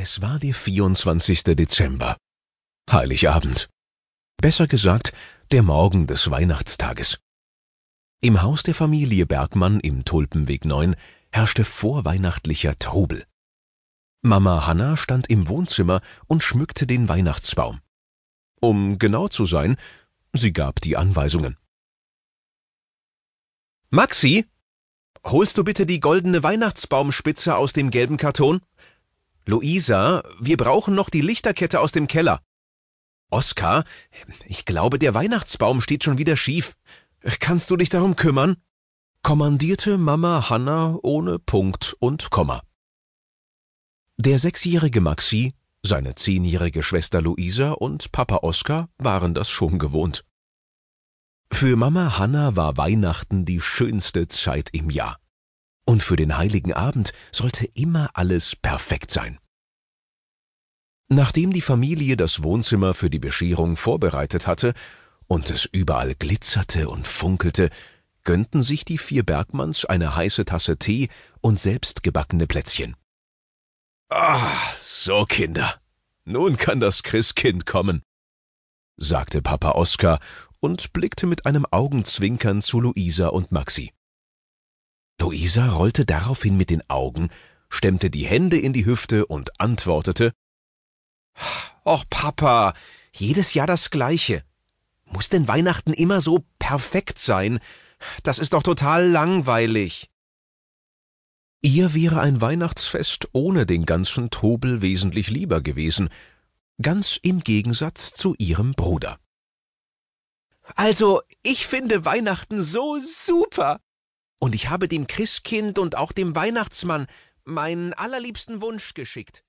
Es war der 24. Dezember. Heiligabend. Besser gesagt, der Morgen des Weihnachtstages. Im Haus der Familie Bergmann im Tulpenweg 9 herrschte vorweihnachtlicher Trubel. Mama Hanna stand im Wohnzimmer und schmückte den Weihnachtsbaum. Um genau zu sein, sie gab die Anweisungen. Maxi, holst du bitte die goldene Weihnachtsbaumspitze aus dem gelben Karton? Luisa, wir brauchen noch die Lichterkette aus dem Keller. Oskar, ich glaube, der Weihnachtsbaum steht schon wieder schief. Kannst du dich darum kümmern? kommandierte Mama Hanna ohne Punkt und Komma. Der sechsjährige Maxi, seine zehnjährige Schwester Luisa und Papa Oskar waren das schon gewohnt. Für Mama Hanna war Weihnachten die schönste Zeit im Jahr. Und für den heiligen Abend sollte immer alles perfekt sein. Nachdem die Familie das Wohnzimmer für die Bescherung vorbereitet hatte und es überall glitzerte und funkelte, gönnten sich die vier Bergmanns eine heiße Tasse Tee und selbstgebackene Plätzchen. Ah, so Kinder, nun kann das Christkind kommen, sagte Papa Oskar und blickte mit einem Augenzwinkern zu Luisa und Maxi. Luisa rollte daraufhin mit den Augen, stemmte die Hände in die Hüfte und antwortete Och, Papa, jedes Jahr das Gleiche. Muss denn Weihnachten immer so perfekt sein? Das ist doch total langweilig. Ihr wäre ein Weihnachtsfest ohne den ganzen Trubel wesentlich lieber gewesen, ganz im Gegensatz zu ihrem Bruder. Also, ich finde Weihnachten so super. Und ich habe dem Christkind und auch dem Weihnachtsmann meinen allerliebsten Wunsch geschickt.